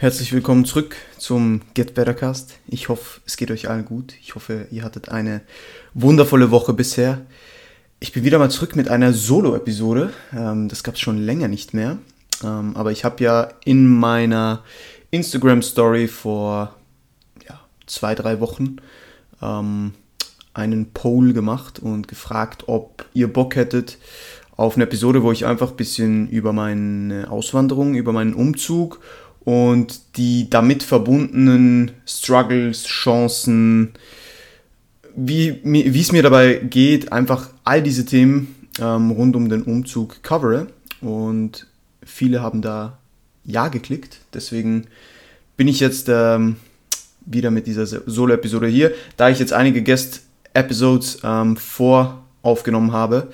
Herzlich willkommen zurück zum Get Better Cast. Ich hoffe, es geht euch allen gut. Ich hoffe, ihr hattet eine wundervolle Woche bisher. Ich bin wieder mal zurück mit einer Solo-Episode. Ähm, das gab es schon länger nicht mehr. Ähm, aber ich habe ja in meiner Instagram-Story vor ja, zwei, drei Wochen ähm, einen Poll gemacht und gefragt, ob ihr Bock hättet auf eine Episode, wo ich einfach ein bisschen über meine Auswanderung, über meinen Umzug und die damit verbundenen Struggles, Chancen, wie, es mir dabei geht, einfach all diese Themen ähm, rund um den Umzug covere. Und viele haben da Ja geklickt. Deswegen bin ich jetzt ähm, wieder mit dieser Solo-Episode hier. Da ich jetzt einige Guest-Episodes ähm, voraufgenommen habe,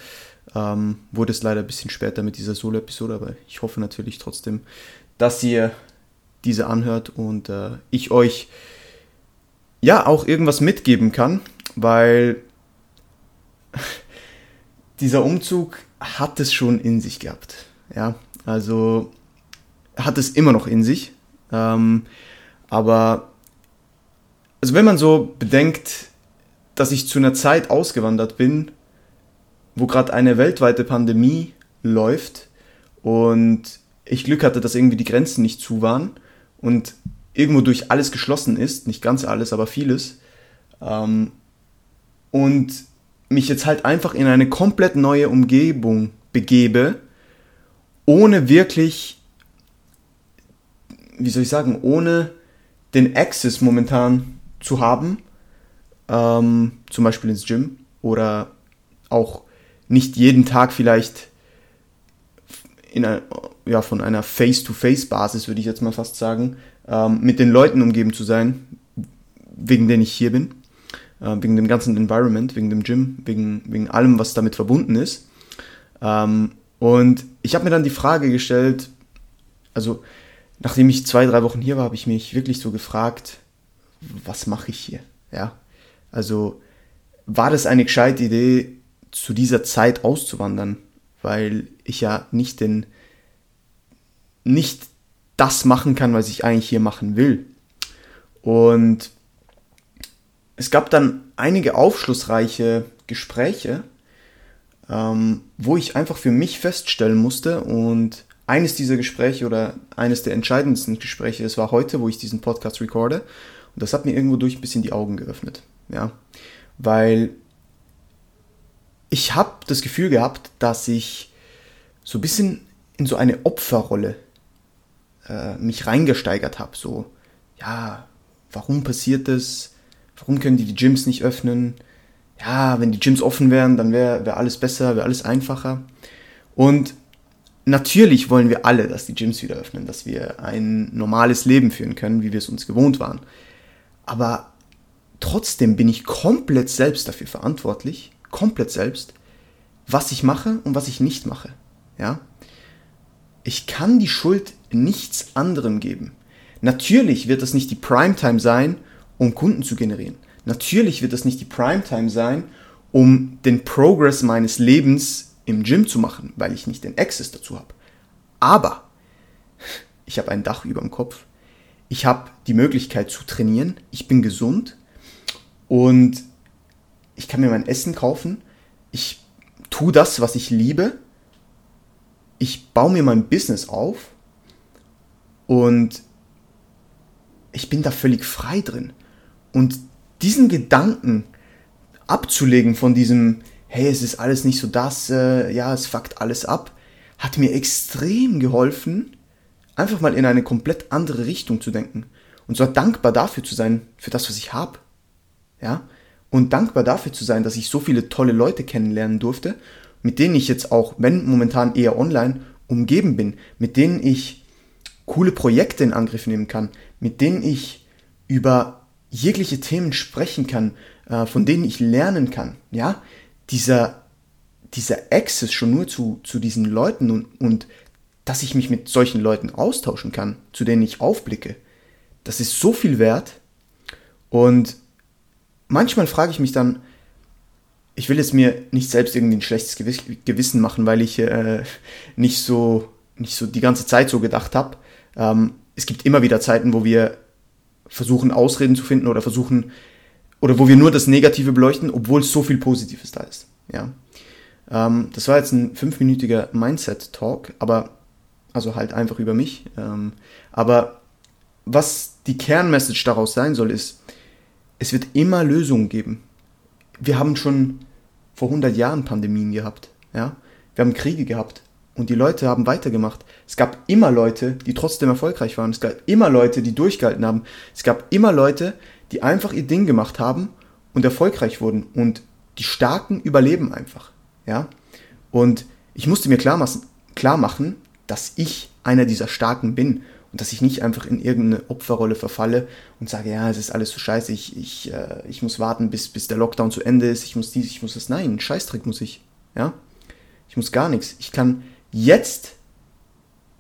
ähm, wurde es leider ein bisschen später mit dieser Solo-Episode, aber ich hoffe natürlich trotzdem, dass ihr diese anhört und äh, ich euch ja auch irgendwas mitgeben kann, weil dieser Umzug hat es schon in sich gehabt. Ja, also hat es immer noch in sich. Ähm, aber also wenn man so bedenkt, dass ich zu einer Zeit ausgewandert bin, wo gerade eine weltweite Pandemie läuft und ich Glück hatte, dass irgendwie die Grenzen nicht zu waren und irgendwo durch alles geschlossen ist, nicht ganz alles, aber vieles, ähm, und mich jetzt halt einfach in eine komplett neue Umgebung begebe, ohne wirklich, wie soll ich sagen, ohne den Access momentan zu haben, ähm, zum Beispiel ins Gym oder auch nicht jeden Tag vielleicht in einer, ja, von einer Face-to-Face-Basis, würde ich jetzt mal fast sagen, ähm, mit den Leuten umgeben zu sein, wegen denen ich hier bin, äh, wegen dem ganzen Environment, wegen dem Gym, wegen, wegen allem, was damit verbunden ist. Ähm, und ich habe mir dann die Frage gestellt, also nachdem ich zwei, drei Wochen hier war, habe ich mich wirklich so gefragt, was mache ich hier? Ja, also war das eine gescheite Idee, zu dieser Zeit auszuwandern? Weil ich ja nicht den nicht das machen kann, was ich eigentlich hier machen will. Und es gab dann einige aufschlussreiche Gespräche, ähm, wo ich einfach für mich feststellen musste und eines dieser Gespräche oder eines der entscheidendsten Gespräche, es war heute, wo ich diesen Podcast recorde und das hat mir irgendwo durch ein bisschen die Augen geöffnet, ja, weil ich habe das Gefühl gehabt, dass ich so ein bisschen in so eine Opferrolle äh, mich reingesteigert habe. So, ja, warum passiert das? Warum können die die Gyms nicht öffnen? Ja, wenn die Gyms offen wären, dann wäre wär alles besser, wäre alles einfacher. Und natürlich wollen wir alle, dass die Gyms wieder öffnen, dass wir ein normales Leben führen können, wie wir es uns gewohnt waren. Aber trotzdem bin ich komplett selbst dafür verantwortlich, komplett selbst, was ich mache und was ich nicht mache. Ja? Ich kann die Schuld nichts anderem geben. Natürlich wird das nicht die Primetime sein, um Kunden zu generieren. Natürlich wird das nicht die Primetime sein, um den Progress meines Lebens im Gym zu machen, weil ich nicht den Access dazu habe. Aber ich habe ein Dach über dem Kopf. Ich habe die Möglichkeit zu trainieren. Ich bin gesund und ich kann mir mein Essen kaufen. Ich tue das, was ich liebe ich baue mir mein Business auf und ich bin da völlig frei drin. Und diesen Gedanken abzulegen von diesem, hey, es ist alles nicht so das, äh, ja, es fuckt alles ab, hat mir extrem geholfen, einfach mal in eine komplett andere Richtung zu denken. Und zwar dankbar dafür zu sein, für das, was ich habe. Ja? Und dankbar dafür zu sein, dass ich so viele tolle Leute kennenlernen durfte mit denen ich jetzt auch, wenn momentan eher online, umgeben bin, mit denen ich coole Projekte in Angriff nehmen kann, mit denen ich über jegliche Themen sprechen kann, äh, von denen ich lernen kann. Ja, dieser, dieser Access schon nur zu, zu diesen Leuten und, und dass ich mich mit solchen Leuten austauschen kann, zu denen ich aufblicke, das ist so viel wert. Und manchmal frage ich mich dann, ich will jetzt mir nicht selbst irgendwie ein schlechtes Gewissen machen, weil ich äh, nicht so nicht so die ganze Zeit so gedacht habe. Ähm, es gibt immer wieder Zeiten, wo wir versuchen, Ausreden zu finden oder versuchen, oder wo wir nur das Negative beleuchten, obwohl so viel Positives da ist. Ja. Ähm, das war jetzt ein fünfminütiger Mindset-Talk, aber, also halt einfach über mich. Ähm, aber was die Kernmessage daraus sein soll, ist, es wird immer Lösungen geben. Wir haben schon vor 100 Jahren Pandemien gehabt. Ja? Wir haben Kriege gehabt und die Leute haben weitergemacht. Es gab immer Leute, die trotzdem erfolgreich waren. Es gab immer Leute, die durchgehalten haben. Es gab immer Leute, die einfach ihr Ding gemacht haben und erfolgreich wurden. Und die Starken überleben einfach. Ja? Und ich musste mir klar, klar machen, dass ich einer dieser Starken bin und dass ich nicht einfach in irgendeine Opferrolle verfalle und sage, ja, es ist alles so scheiße, ich, ich, äh, ich muss warten, bis, bis der Lockdown zu Ende ist, ich muss dies, ich muss das. Nein, einen Scheißdreck muss ich. Ja? Ich muss gar nichts. Ich kann jetzt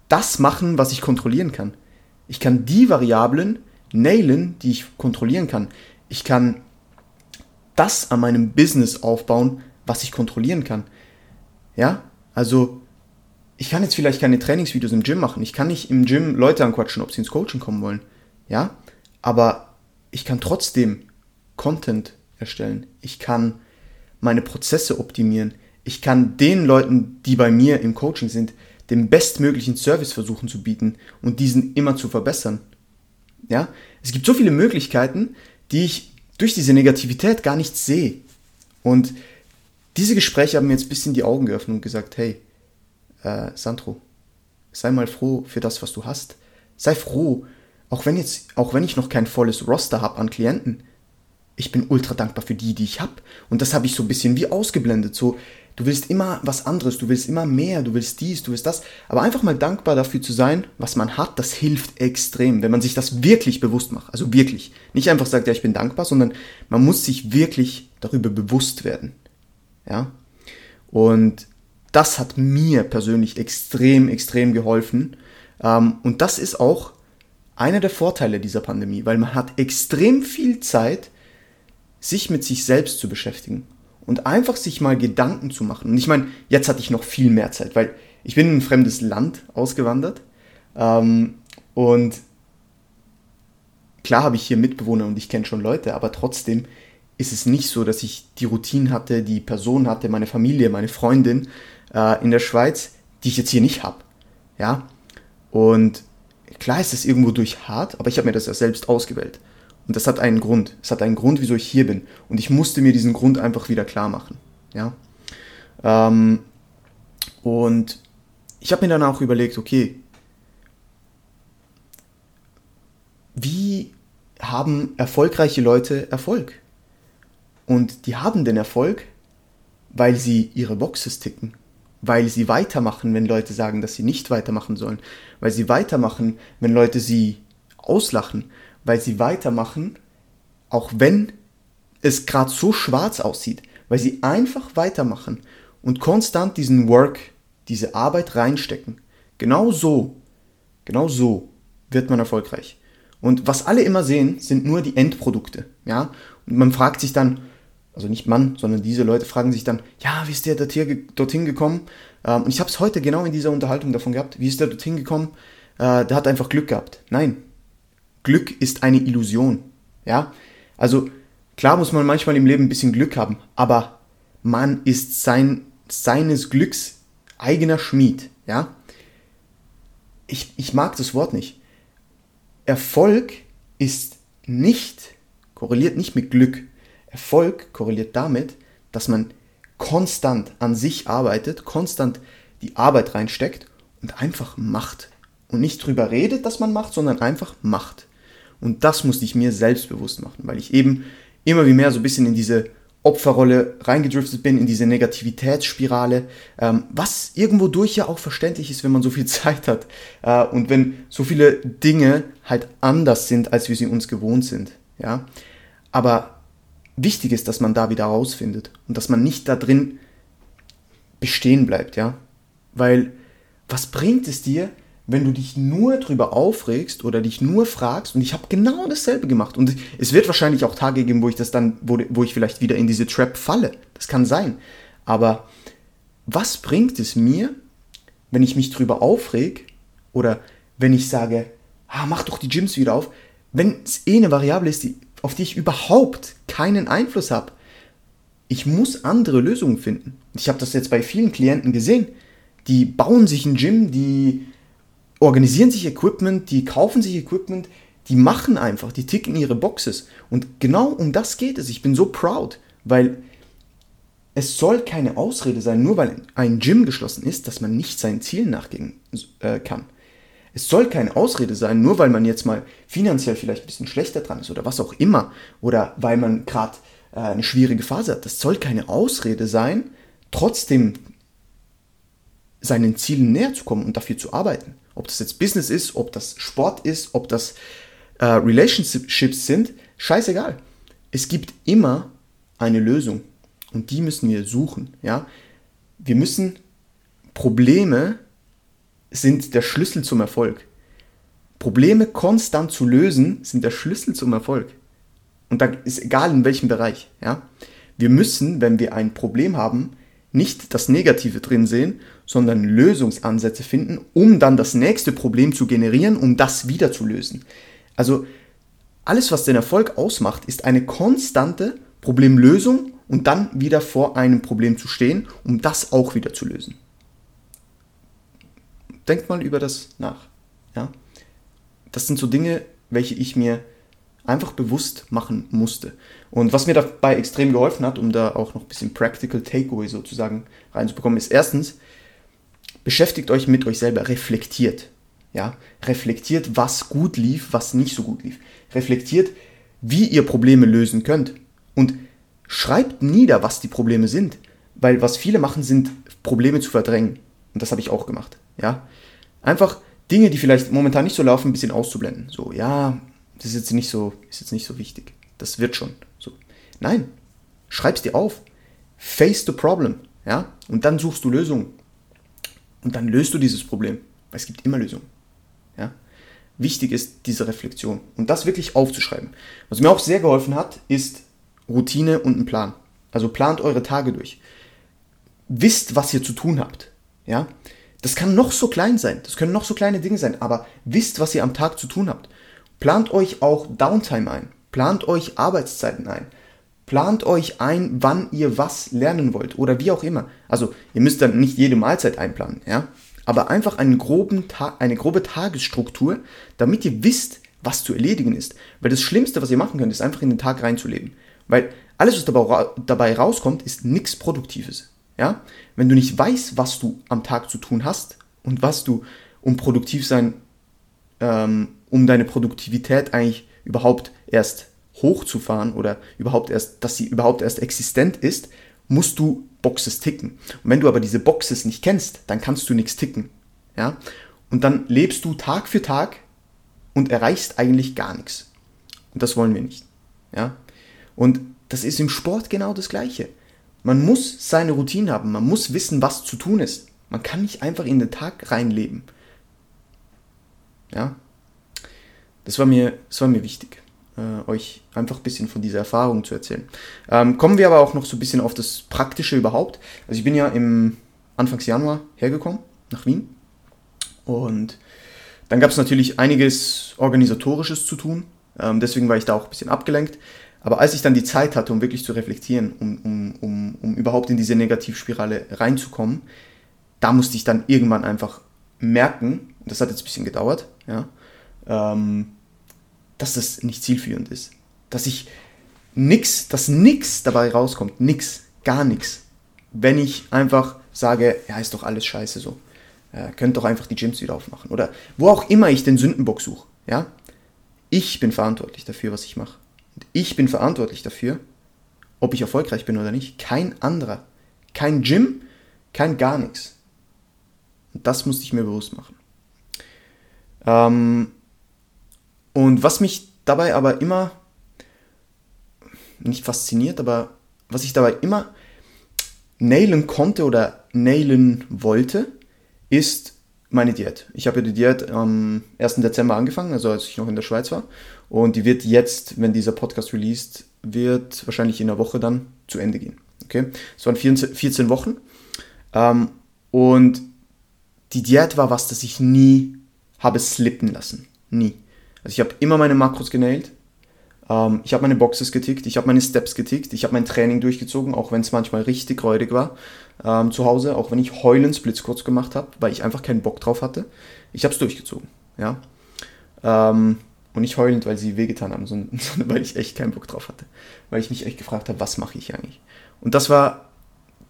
das machen, was ich kontrollieren kann. Ich kann die Variablen nailen, die ich kontrollieren kann. Ich kann das an meinem Business aufbauen, was ich kontrollieren kann. Ja, also ich kann jetzt vielleicht keine Trainingsvideos im Gym machen. Ich kann nicht im Gym Leute anquatschen, ob sie ins Coaching kommen wollen. Ja, aber ich kann trotzdem Content erstellen. Ich kann meine Prozesse optimieren. Ich kann den Leuten, die bei mir im Coaching sind, den bestmöglichen Service versuchen zu bieten und diesen immer zu verbessern. Ja, es gibt so viele Möglichkeiten, die ich durch diese Negativität gar nicht sehe. Und diese Gespräche haben mir jetzt ein bisschen die Augen geöffnet und gesagt, hey, äh, Sandro, sei mal froh für das, was du hast. Sei froh, auch wenn jetzt, auch wenn ich noch kein volles Roster habe an Klienten, ich bin ultra dankbar für die, die ich habe. Und das habe ich so ein bisschen wie ausgeblendet. So, du willst immer was anderes, du willst immer mehr, du willst dies, du willst das. Aber einfach mal dankbar dafür zu sein, was man hat, das hilft extrem, wenn man sich das wirklich bewusst macht. Also wirklich. Nicht einfach sagt, ja, ich bin dankbar, sondern man muss sich wirklich darüber bewusst werden. Ja. Und das hat mir persönlich extrem, extrem geholfen. Ähm, und das ist auch einer der Vorteile dieser Pandemie, weil man hat extrem viel Zeit, sich mit sich selbst zu beschäftigen und einfach sich mal Gedanken zu machen. Und ich meine, jetzt hatte ich noch viel mehr Zeit, weil ich bin in ein fremdes Land ausgewandert ähm, und klar habe ich hier Mitbewohner und ich kenne schon Leute, aber trotzdem ist es nicht so, dass ich die Routine hatte, die Person hatte, meine Familie, meine Freundin äh, in der Schweiz, die ich jetzt hier nicht habe. Ja, und klar ist es irgendwo durch hart, aber ich habe mir das ja selbst ausgewählt. Und das hat einen Grund. Es hat einen Grund, wieso ich hier bin. Und ich musste mir diesen Grund einfach wieder klar machen. Ja. Ähm, und ich habe mir dann auch überlegt, okay, wie haben erfolgreiche Leute Erfolg? Und die haben den Erfolg, weil sie ihre Boxes ticken, weil sie weitermachen, wenn Leute sagen, dass sie nicht weitermachen sollen, weil sie weitermachen, wenn Leute sie auslachen, weil sie weitermachen, auch wenn es gerade so schwarz aussieht, weil sie einfach weitermachen und konstant diesen Work, diese Arbeit reinstecken. Genau so, genau so wird man erfolgreich. Und was alle immer sehen, sind nur die Endprodukte, ja? Und man fragt sich dann, also nicht man, sondern diese Leute fragen sich dann, ja, wie ist der dorthin gekommen? Ähm, und ich habe es heute genau in dieser Unterhaltung davon gehabt, wie ist der dorthin gekommen? Äh, der hat einfach Glück gehabt. Nein, Glück ist eine Illusion. Ja, also klar muss man manchmal im Leben ein bisschen Glück haben, aber man ist sein, seines Glücks eigener Schmied. Ja, ich, ich mag das Wort nicht. Erfolg ist nicht, korreliert nicht mit Glück, Erfolg korreliert damit, dass man konstant an sich arbeitet, konstant die Arbeit reinsteckt und einfach macht. Und nicht drüber redet, dass man macht, sondern einfach macht. Und das musste ich mir selbstbewusst machen, weil ich eben immer wie mehr so ein bisschen in diese Opferrolle reingedriftet bin, in diese Negativitätsspirale, ähm, was irgendwo durch ja auch verständlich ist, wenn man so viel Zeit hat äh, und wenn so viele Dinge halt anders sind, als wir sie uns gewohnt sind. Ja? Aber wichtig ist, dass man da wieder rausfindet und dass man nicht da drin bestehen bleibt, ja. Weil was bringt es dir, wenn du dich nur drüber aufregst oder dich nur fragst, und ich habe genau dasselbe gemacht. Und es wird wahrscheinlich auch Tage geben, wo ich das dann, wo, wo ich vielleicht wieder in diese Trap falle. Das kann sein. Aber was bringt es mir, wenn ich mich drüber aufreg oder wenn ich sage, ah, mach doch die Gyms wieder auf, wenn es eh eine Variable ist, die, auf die ich überhaupt keinen Einfluss habe. Ich muss andere Lösungen finden. Ich habe das jetzt bei vielen Klienten gesehen. Die bauen sich ein Gym, die organisieren sich Equipment, die kaufen sich Equipment, die machen einfach, die ticken ihre Boxes. Und genau um das geht es. Ich bin so proud, weil es soll keine Ausrede sein, nur weil ein Gym geschlossen ist, dass man nicht seinen Zielen nachgehen äh, kann. Es soll keine Ausrede sein, nur weil man jetzt mal finanziell vielleicht ein bisschen schlechter dran ist oder was auch immer, oder weil man gerade äh, eine schwierige Phase hat. Das soll keine Ausrede sein, trotzdem seinen Zielen näher zu kommen und dafür zu arbeiten. Ob das jetzt Business ist, ob das Sport ist, ob das äh, Relationships sind, scheißegal. Es gibt immer eine Lösung und die müssen wir suchen. Ja? Wir müssen Probleme sind der Schlüssel zum Erfolg. Probleme konstant zu lösen sind der Schlüssel zum Erfolg. Und da ist egal in welchem Bereich. Ja? Wir müssen, wenn wir ein Problem haben, nicht das Negative drin sehen, sondern Lösungsansätze finden, um dann das nächste Problem zu generieren, um das wieder zu lösen. Also alles, was den Erfolg ausmacht, ist eine konstante Problemlösung und dann wieder vor einem Problem zu stehen, um das auch wieder zu lösen. Denkt mal über das nach. Ja? Das sind so Dinge, welche ich mir einfach bewusst machen musste. Und was mir dabei extrem geholfen hat, um da auch noch ein bisschen Practical Takeaway sozusagen reinzubekommen, ist erstens, beschäftigt euch mit euch selber, reflektiert. Ja, reflektiert, was gut lief, was nicht so gut lief. Reflektiert, wie ihr Probleme lösen könnt. Und schreibt nieder, was die Probleme sind. Weil was viele machen, sind Probleme zu verdrängen. Und das habe ich auch gemacht. Ja, einfach Dinge, die vielleicht momentan nicht so laufen, ein bisschen auszublenden. So, ja, das ist jetzt nicht so, ist jetzt nicht so wichtig. Das wird schon. So. Nein, schreib's dir auf. Face the problem. Ja, und dann suchst du Lösungen. Und dann löst du dieses Problem. Weil es gibt immer Lösungen. Ja? Wichtig ist diese Reflexion und das wirklich aufzuschreiben. Was mir auch sehr geholfen hat, ist Routine und ein Plan. Also plant eure Tage durch. Wisst, was ihr zu tun habt. Ja? Das kann noch so klein sein, das können noch so kleine Dinge sein, aber wisst, was ihr am Tag zu tun habt. Plant euch auch Downtime ein. Plant euch Arbeitszeiten ein. Plant euch ein, wann ihr was lernen wollt oder wie auch immer. Also ihr müsst dann nicht jede Mahlzeit einplanen, ja. Aber einfach einen groben eine grobe Tagesstruktur, damit ihr wisst, was zu erledigen ist. Weil das Schlimmste, was ihr machen könnt, ist einfach in den Tag reinzuleben. Weil alles, was dabei rauskommt, ist nichts Produktives. Ja? Wenn du nicht weißt, was du am Tag zu tun hast und was du, um produktiv sein, ähm, um deine Produktivität eigentlich überhaupt erst hochzufahren oder überhaupt erst, dass sie überhaupt erst existent ist, musst du Boxes ticken. Und wenn du aber diese Boxes nicht kennst, dann kannst du nichts ticken. Ja? Und dann lebst du Tag für Tag und erreichst eigentlich gar nichts. Und das wollen wir nicht. Ja? Und das ist im Sport genau das Gleiche. Man muss seine Routine haben, man muss wissen, was zu tun ist. Man kann nicht einfach in den Tag reinleben. Ja? Das war mir, das war mir wichtig äh, euch einfach ein bisschen von dieser Erfahrung zu erzählen. Ähm, kommen wir aber auch noch so ein bisschen auf das Praktische überhaupt. Also ich bin ja im Anfangs Januar hergekommen nach Wien und dann gab es natürlich einiges organisatorisches zu tun. Ähm, deswegen war ich da auch ein bisschen abgelenkt. Aber als ich dann die Zeit hatte, um wirklich zu reflektieren, um, um, um, um überhaupt in diese Negativspirale reinzukommen, da musste ich dann irgendwann einfach merken, das hat jetzt ein bisschen gedauert, ja, ähm, dass das nicht zielführend ist. Dass ich nix, dass nix dabei rauskommt. Nix. Gar nichts. Wenn ich einfach sage, ja, ist doch alles scheiße so. Äh, könnt doch einfach die Gyms wieder aufmachen. Oder wo auch immer ich den Sündenbock suche. Ja? Ich bin verantwortlich dafür, was ich mache. Ich bin verantwortlich dafür, ob ich erfolgreich bin oder nicht. Kein anderer. Kein Gym, kein gar nichts. Und das musste ich mir bewusst machen. Ähm, und was mich dabei aber immer, nicht fasziniert, aber was ich dabei immer nailen konnte oder nailen wollte, ist meine Diät. Ich habe ja die Diät am 1. Dezember angefangen, also als ich noch in der Schweiz war. Und die wird jetzt, wenn dieser Podcast released wird, wahrscheinlich in einer Woche dann zu Ende gehen. Okay? Es waren 14, Wochen. Ähm, und die Diät war was, das ich nie habe slippen lassen. Nie. Also ich habe immer meine Makros genäht. Ähm, ich habe meine Boxes getickt, ich habe meine Steps getickt, ich habe mein Training durchgezogen, auch wenn es manchmal richtig räudig war ähm, zu Hause, auch wenn ich heulend Splitsquats gemacht habe, weil ich einfach keinen Bock drauf hatte. Ich habe es durchgezogen, ja. Ähm, und nicht heulend, weil sie wehgetan haben, sondern, sondern weil ich echt keinen Bock drauf hatte. Weil ich mich echt gefragt habe, was mache ich eigentlich? Und das war,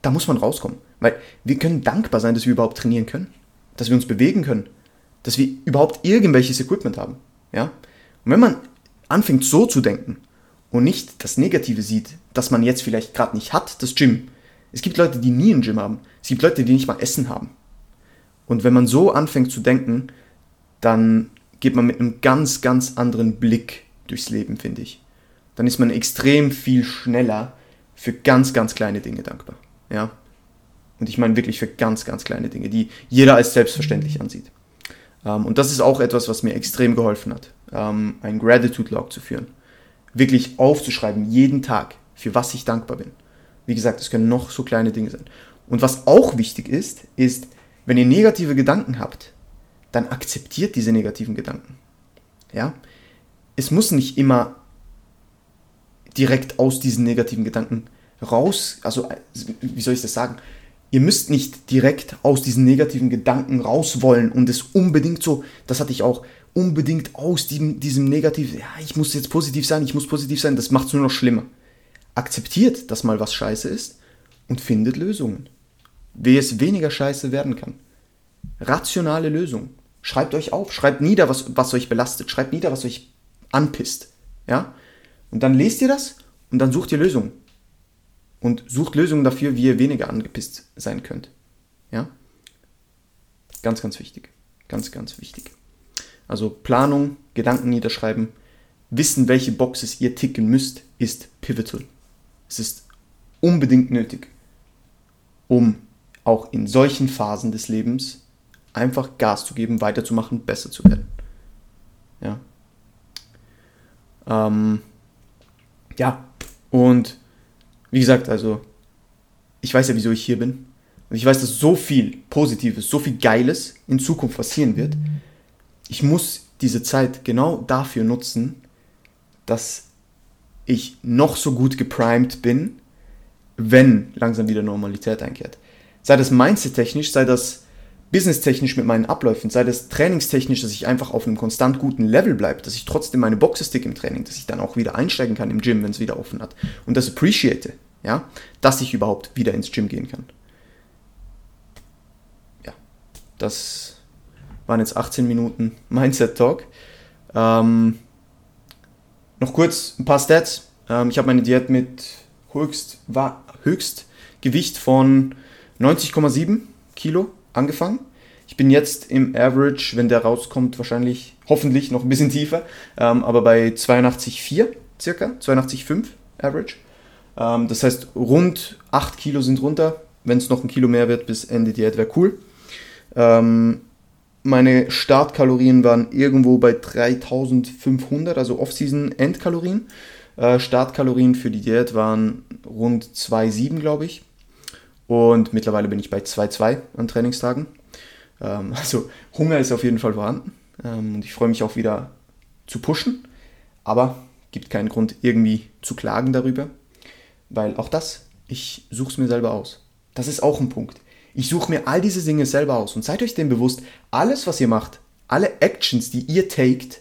da muss man rauskommen. Weil wir können dankbar sein, dass wir überhaupt trainieren können. Dass wir uns bewegen können. Dass wir überhaupt irgendwelches Equipment haben. Ja? Und wenn man anfängt so zu denken und nicht das Negative sieht, dass man jetzt vielleicht gerade nicht hat, das Gym. Es gibt Leute, die nie ein Gym haben. Es gibt Leute, die nicht mal Essen haben. Und wenn man so anfängt zu denken, dann geht man mit einem ganz, ganz anderen Blick durchs Leben, finde ich. Dann ist man extrem viel schneller für ganz, ganz kleine Dinge dankbar. Ja? Und ich meine wirklich für ganz, ganz kleine Dinge, die jeder als selbstverständlich ansieht. Ähm, und das ist auch etwas, was mir extrem geholfen hat, ähm, einen Gratitude Log zu führen. Wirklich aufzuschreiben, jeden Tag, für was ich dankbar bin. Wie gesagt, es können noch so kleine Dinge sein. Und was auch wichtig ist, ist, wenn ihr negative Gedanken habt, dann akzeptiert diese negativen Gedanken. Ja? Es muss nicht immer direkt aus diesen negativen Gedanken raus, also wie soll ich das sagen? Ihr müsst nicht direkt aus diesen negativen Gedanken raus wollen und es unbedingt so, das hatte ich auch, unbedingt aus diesem, diesem negativen, ja, ich muss jetzt positiv sein, ich muss positiv sein, das macht es nur noch schlimmer. Akzeptiert, dass mal was scheiße ist und findet Lösungen. Wie es weniger scheiße werden kann. Rationale Lösungen. Schreibt euch auf, schreibt nieder, was, was euch belastet, schreibt nieder, was euch anpisst. Ja? Und dann lest ihr das und dann sucht ihr Lösungen. Und sucht Lösungen dafür, wie ihr weniger angepisst sein könnt. Ja? Ganz, ganz wichtig. Ganz, ganz wichtig. Also Planung, Gedanken niederschreiben, wissen, welche Boxes ihr ticken müsst, ist pivotal. Es ist unbedingt nötig, um auch in solchen Phasen des Lebens einfach Gas zu geben, weiterzumachen, besser zu werden. Ja. Ähm, ja, und wie gesagt, also ich weiß ja, wieso ich hier bin. Und ich weiß, dass so viel Positives, so viel Geiles in Zukunft passieren wird. Ich muss diese Zeit genau dafür nutzen, dass ich noch so gut geprimed bin, wenn langsam wieder Normalität einkehrt. Sei das mindset-technisch, sei das businesstechnisch mit meinen Abläufen, sei das trainingstechnisch, dass ich einfach auf einem konstant guten Level bleibe, dass ich trotzdem meine Boxes stick im Training, dass ich dann auch wieder einsteigen kann im Gym, wenn es wieder offen hat und das appreciate, ja, dass ich überhaupt wieder ins Gym gehen kann. Ja, das waren jetzt 18 Minuten Mindset Talk. Ähm, noch kurz ein paar Stats. Ähm, ich habe meine Diät mit höchst, war, Höchstgewicht von 90,7 Kilo angefangen. Ich bin jetzt im Average, wenn der rauskommt, wahrscheinlich, hoffentlich noch ein bisschen tiefer, ähm, aber bei 82,4 circa, 82,5 Average. Ähm, das heißt, rund 8 Kilo sind runter. Wenn es noch ein Kilo mehr wird bis Ende Diät, wäre cool. Ähm, meine Startkalorien waren irgendwo bei 3500, also Off-Season-Endkalorien. Äh, Startkalorien für die Diät waren rund 2,7, glaube ich. Und mittlerweile bin ich bei 2,2 an Trainingstagen. Ähm, also Hunger ist auf jeden Fall vorhanden. Ähm, und ich freue mich auch wieder zu pushen. Aber gibt keinen Grund, irgendwie zu klagen darüber. Weil auch das, ich suche es mir selber aus. Das ist auch ein Punkt. Ich suche mir all diese Dinge selber aus. Und seid euch dem bewusst, alles, was ihr macht, alle Actions, die ihr taked,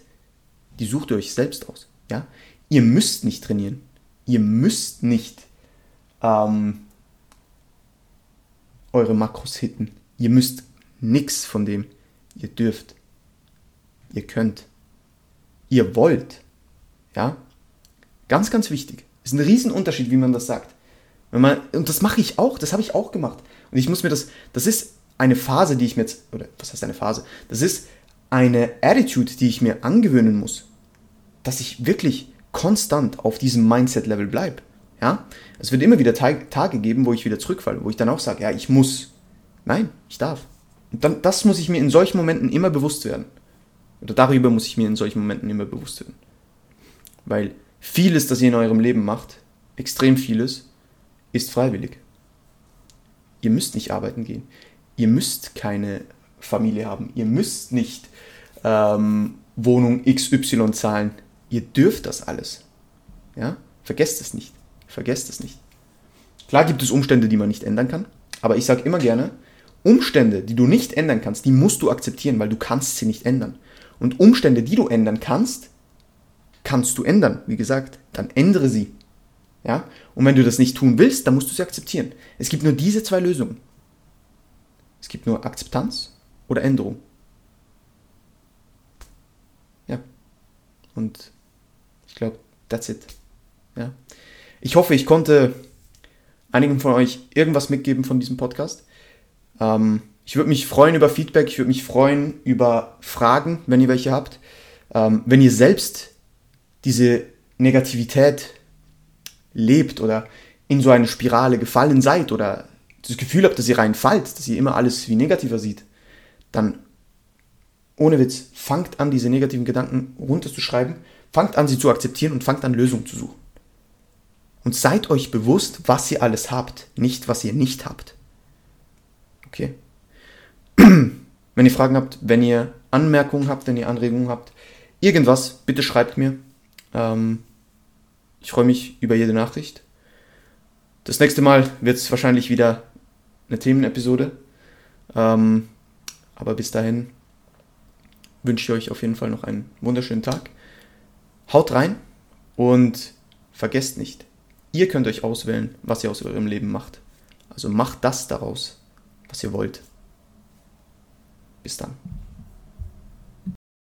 die sucht ihr euch selbst aus. Ja? Ihr müsst nicht trainieren. Ihr müsst nicht ähm, eure Makros hitten. Ihr müsst nichts von dem. Ihr dürft. Ihr könnt. Ihr wollt. Ja? Ganz, ganz wichtig. Ist ein Riesenunterschied, wie man das sagt. Wenn man, und das mache ich auch, das habe ich auch gemacht. Und ich muss mir das, das ist eine Phase, die ich mir jetzt, oder was heißt eine Phase? Das ist eine Attitude, die ich mir angewöhnen muss. Dass ich wirklich konstant auf diesem Mindset-Level bleibe. Ja? Es wird immer wieder Tage geben, wo ich wieder zurückfalle, wo ich dann auch sage, ja, ich muss. Nein, ich darf. Und dann, das muss ich mir in solchen Momenten immer bewusst werden. Oder darüber muss ich mir in solchen Momenten immer bewusst werden. Weil vieles, das ihr in eurem Leben macht, extrem vieles, ist freiwillig. Ihr müsst nicht arbeiten gehen. Ihr müsst keine Familie haben. Ihr müsst nicht ähm, Wohnung XY zahlen. Ihr dürft das alles. Ja? Vergesst es nicht. Vergesst es nicht. Klar gibt es Umstände, die man nicht ändern kann, aber ich sage immer gerne, Umstände, die du nicht ändern kannst, die musst du akzeptieren, weil du kannst sie nicht ändern. Und Umstände, die du ändern kannst, kannst du ändern. Wie gesagt, dann ändere sie. Ja? Und wenn du das nicht tun willst, dann musst du sie akzeptieren. Es gibt nur diese zwei Lösungen. Es gibt nur Akzeptanz oder Änderung. Ja. Und ich glaube, that's it. Ja. Ich hoffe, ich konnte einigen von euch irgendwas mitgeben von diesem Podcast. Ähm, ich würde mich freuen über Feedback, ich würde mich freuen über Fragen, wenn ihr welche habt. Ähm, wenn ihr selbst diese Negativität lebt oder in so eine Spirale gefallen seid oder das Gefühl habt, dass ihr reinfallt, dass ihr immer alles wie negativer sieht, dann ohne Witz, fangt an, diese negativen Gedanken runterzuschreiben, fangt an, sie zu akzeptieren und fangt an, Lösungen zu suchen. Und seid euch bewusst, was ihr alles habt, nicht was ihr nicht habt. Okay? Wenn ihr Fragen habt, wenn ihr Anmerkungen habt, wenn ihr Anregungen habt, irgendwas, bitte schreibt mir. Ähm, ich freue mich über jede Nachricht. Das nächste Mal wird es wahrscheinlich wieder eine Themenepisode. Ähm, aber bis dahin wünsche ich euch auf jeden Fall noch einen wunderschönen Tag. Haut rein und vergesst nicht, ihr könnt euch auswählen, was ihr aus eurem Leben macht. Also macht das daraus, was ihr wollt. Bis dann.